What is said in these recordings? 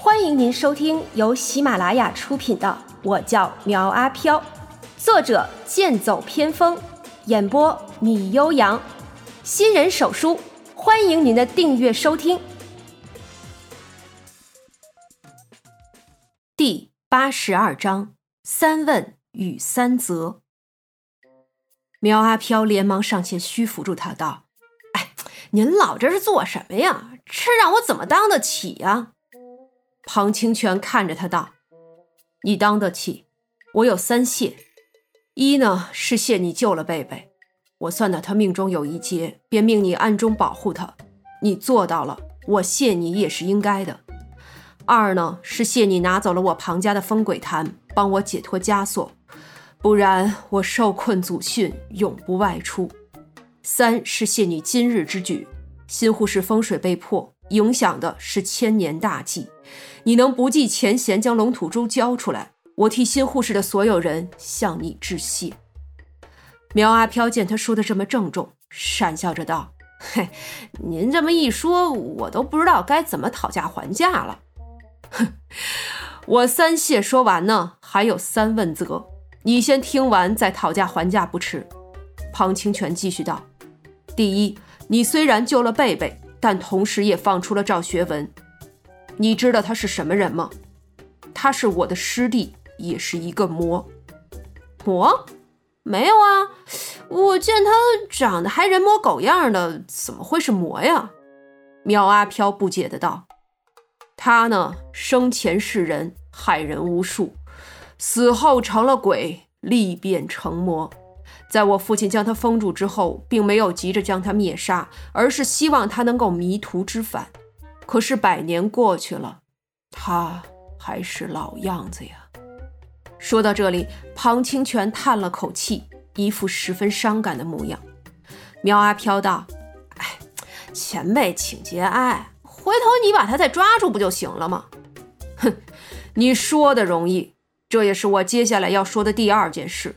欢迎您收听由喜马拉雅出品的《我叫苗阿飘》，作者剑走偏锋，演播米悠扬，新人手书，欢迎您的订阅收听。第八十二章：三问与三责。苗阿飘连忙上前虚扶住他，道：“哎，您老这是做什么呀？这让我怎么当得起呀？”庞清泉看着他道：“你当得起，我有三谢。一呢是谢你救了贝贝，我算到他命中有一劫，便命你暗中保护他，你做到了，我谢你也是应该的。二呢是谢你拿走了我庞家的风鬼坛，帮我解脱枷锁，不然我受困祖训，永不外出。三是谢你今日之举，新护士风水被破。”影响的是千年大计，你能不计前嫌将龙吐珠交出来，我替新护士的所有人向你致谢。苗阿飘见他说的这么郑重，讪笑着道：“嘿，您这么一说，我都不知道该怎么讨价还价了。哼，我三谢说完呢，还有三问责，你先听完再讨价还价不迟。”庞清泉继续道：“第一，你虽然救了贝贝。”但同时也放出了赵学文，你知道他是什么人吗？他是我的师弟，也是一个魔。魔？没有啊，我见他长得还人模狗样的，怎么会是魔呀？苗阿飘不解的道：“他呢，生前是人，害人无数，死后成了鬼，力变成魔。”在我父亲将他封住之后，并没有急着将他灭杀，而是希望他能够迷途知返。可是百年过去了，他还是老样子呀。说到这里，庞清泉叹了口气，一副十分伤感的模样。苗阿飘道：“哎，前辈请节哀，回头你把他再抓住不就行了吗？”哼，你说的容易，这也是我接下来要说的第二件事。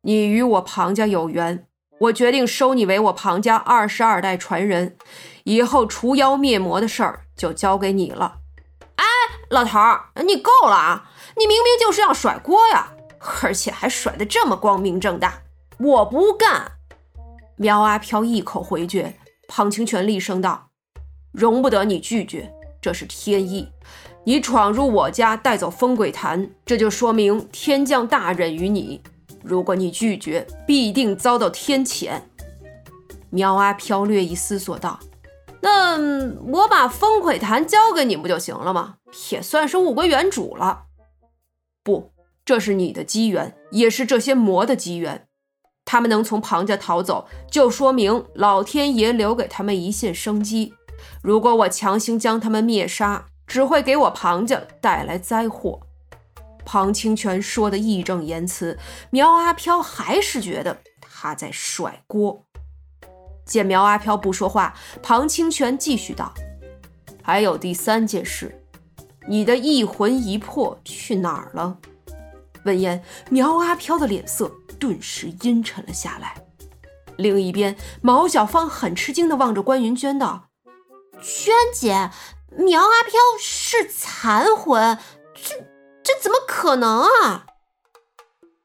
你与我庞家有缘，我决定收你为我庞家二十二代传人，以后除妖灭魔的事儿就交给你了。哎，老头儿，你够了啊！你明明就是要甩锅呀，而且还甩得这么光明正大。我不干！苗阿飘一口回绝。庞清泉厉声道：“容不得你拒绝，这是天意。你闯入我家，带走风鬼坛，这就说明天降大任于你。”如果你拒绝，必定遭到天谴。苗阿飘略一思索道：“那我把风鬼坛交给你不就行了吗？也算是物归原主了。”不，这是你的机缘，也是这些魔的机缘。他们能从庞家逃走，就说明老天爷留给他们一线生机。如果我强行将他们灭杀，只会给我庞家带来灾祸。庞清泉说的义正言辞，苗阿飘还是觉得他在甩锅。见苗阿飘不说话，庞清泉继续道：“还有第三件事，你的一魂一魄去哪儿了？”闻言，苗阿飘的脸色顿时阴沉了下来。另一边，毛小芳很吃惊地望着关云娟道：“娟姐，苗阿飘是残魂，这……”这怎么可能啊！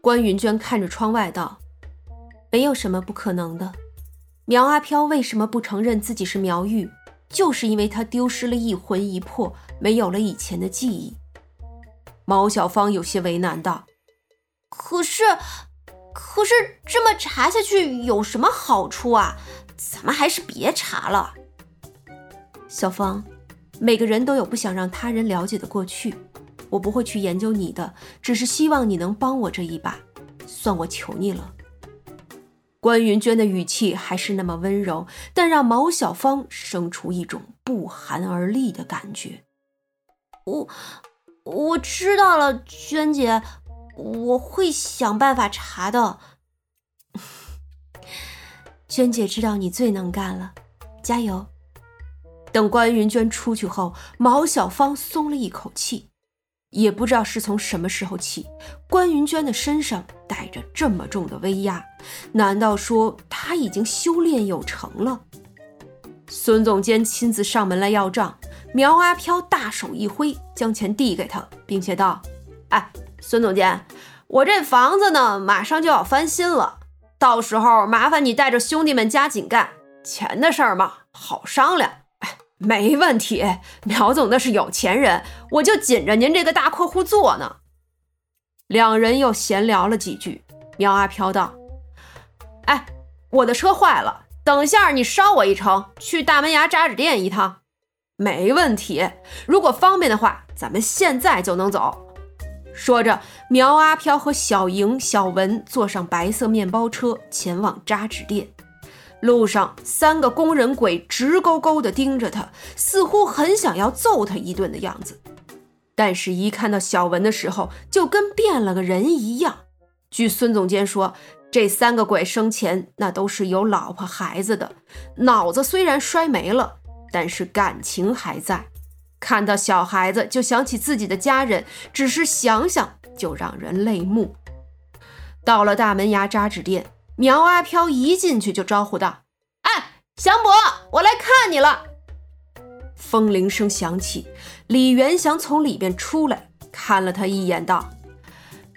关云娟看着窗外道：“没有什么不可能的。苗阿飘为什么不承认自己是苗玉？就是因为他丢失了一魂一魄，没有了以前的记忆。”毛小芳有些为难道：“可是，可是这么查下去有什么好处啊？咱们还是别查了。”小芳，每个人都有不想让他人了解的过去。我不会去研究你的，只是希望你能帮我这一把，算我求你了。关云娟的语气还是那么温柔，但让毛小芳生出一种不寒而栗的感觉。我我知道了，娟姐，我会想办法查的。娟姐知道你最能干了，加油！等关云娟出去后，毛小芳松了一口气。也不知道是从什么时候起，关云娟的身上带着这么重的威压，难道说她已经修炼有成了？孙总监亲自上门来要账，苗阿飘大手一挥，将钱递给他，并且道：“哎，孙总监，我这房子呢，马上就要翻新了，到时候麻烦你带着兄弟们加紧干，钱的事儿嘛，好商量。”“，没问题，苗总那是有钱人，我就紧着您这个大客户做呢。”两人又闲聊了几句，苗阿飘道：“哎，我的车坏了，等下你捎我一程，去大门牙扎纸店一趟。”没问题，如果方便的话，咱们现在就能走。说着，苗阿飘和小莹、小文坐上白色面包车，前往扎纸店。路上，三个工人鬼直勾勾地盯着他，似乎很想要揍他一顿的样子。但是，一看到小文的时候，就跟变了个人一样。据孙总监说，这三个鬼生前那都是有老婆孩子的，脑子虽然摔没了。但是感情还在，看到小孩子就想起自己的家人，只是想想就让人泪目。到了大门牙扎纸店，苗阿飘一进去就招呼道：“哎，祥伯，我来看你了。”风铃声响起，李元祥从里边出来，看了他一眼，道：“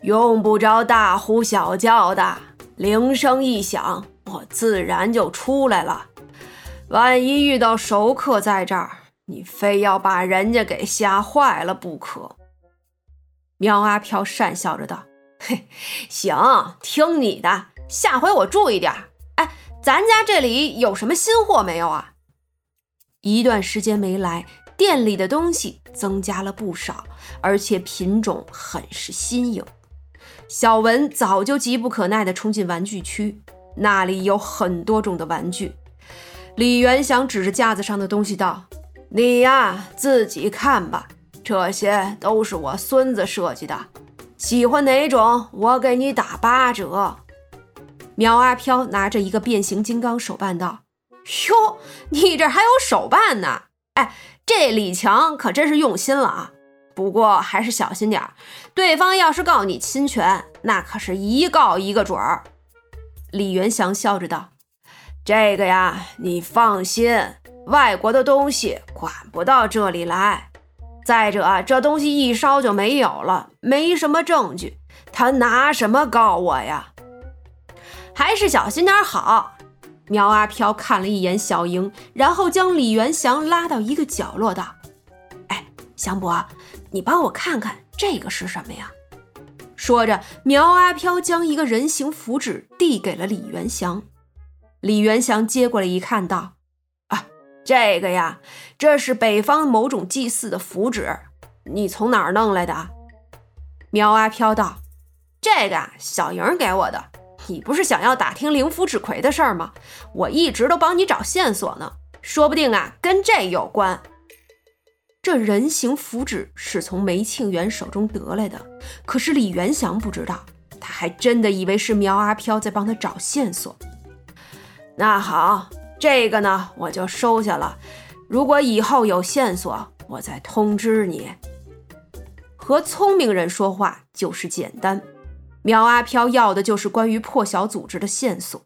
用不着大呼小叫的，铃声一响，我自然就出来了。”万一遇到熟客在这儿，你非要把人家给吓坏了不可。苗阿飘讪笑着道：“嘿，行，听你的，下回我注意点。哎，咱家这里有什么新货没有啊？”一段时间没来，店里的东西增加了不少，而且品种很是新颖。小文早就急不可耐地冲进玩具区，那里有很多种的玩具。李元祥指着架子上的东西道：“你呀，自己看吧，这些都是我孙子设计的，喜欢哪种，我给你打八折。”苗阿飘拿着一个变形金刚手办道：“哟，你这还有手办呢？哎，这李强可真是用心了啊！不过还是小心点儿，对方要是告你侵权，那可是一告一个准儿。”李元祥笑着道。这个呀，你放心，外国的东西管不到这里来。再者，这东西一烧就没有了，没什么证据，他拿什么告我呀？还是小心点好。苗阿飘看了一眼小莹，然后将李元祥拉到一个角落，道：“哎，祥伯，你帮我看看这个是什么呀？”说着，苗阿飘将一个人形符纸递给了李元祥。李元祥接过来一看，道：“啊，这个呀，这是北方某种祭祀的符纸，你从哪儿弄来的？”苗阿飘道：“这个啊小莹给我的。你不是想要打听灵符纸魁的事儿吗？我一直都帮你找线索呢，说不定啊，跟这有关。这人形符纸是从梅庆元手中得来的，可是李元祥不知道，他还真的以为是苗阿飘在帮他找线索。”那好，这个呢我就收下了。如果以后有线索，我再通知你。和聪明人说话就是简单。苗阿飘要的就是关于破晓组织的线索。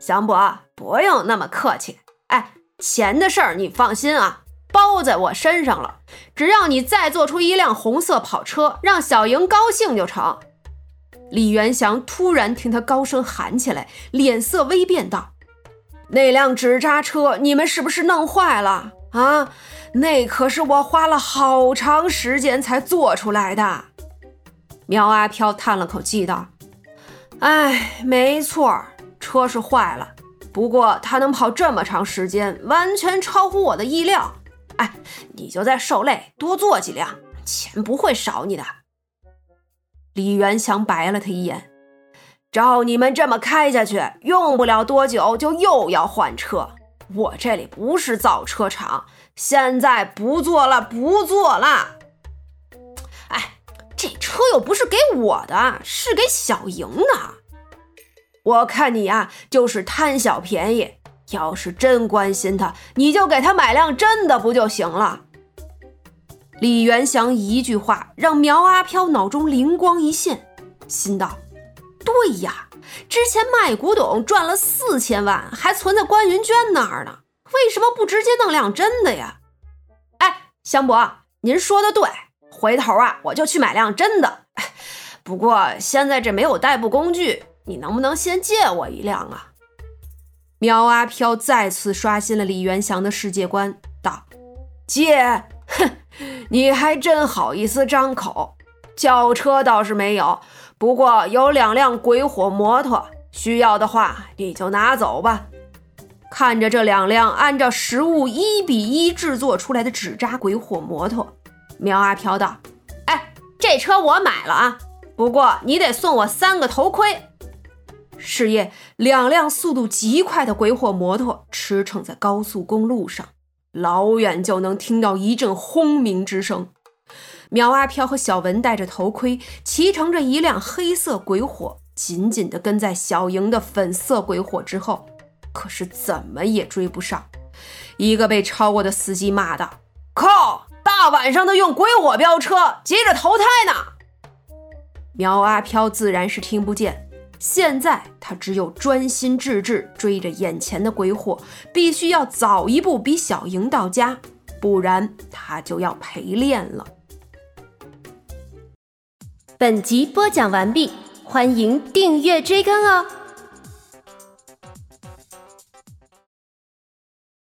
祥伯，不用那么客气。哎，钱的事儿你放心啊，包在我身上了。只要你再做出一辆红色跑车，让小莹高兴就成。李元祥突然听他高声喊起来，脸色微变，道。那辆纸扎车，你们是不是弄坏了啊？那可是我花了好长时间才做出来的。苗阿飘叹了口气道：“哎，没错，车是坏了，不过它能跑这么长时间，完全超乎我的意料。哎，你就再受累，多做几辆，钱不会少你的。”李元祥白了他一眼。照你们这么开下去，用不了多久就又要换车。我这里不是造车厂，现在不做了，不做了。车又不是给我的，是给小莹的。我看你呀，就是贪小便宜。要是真关心他，你就给他买辆真的不就行了？李元祥一句话让苗阿飘脑中灵光一现，心道。对呀，之前卖古董赚了四千万，还存在关云娟那儿呢。为什么不直接弄辆真的呀？哎，香伯，您说的对，回头啊，我就去买辆真的。不过现在这没有代步工具，你能不能先借我一辆啊？苗阿飘再次刷新了李元祥的世界观，道：“借？哼，你还真好意思张口。轿车倒是没有，不过有两辆鬼火摩托，需要的话你就拿走吧。”看着这两辆按照实物一比一制作出来的纸扎鬼火摩托，苗阿飘道：“哎，这车我买了啊，不过你得送我三个头盔。”是夜，两辆速度极快的鬼火摩托驰骋在高速公路上，老远就能听到一阵轰鸣之声。苗阿飘和小文戴着头盔，骑乘着一辆黑色鬼火，紧紧地跟在小莹的粉色鬼火之后。可是怎么也追不上，一个被超过的司机骂道：“靠！大晚上的用鬼火飙车，急着投胎呢！”苗阿飘自然是听不见，现在他只有专心致志追着眼前的鬼火，必须要早一步比小莹到家，不然他就要陪练了。本集播讲完毕，欢迎订阅追更哦。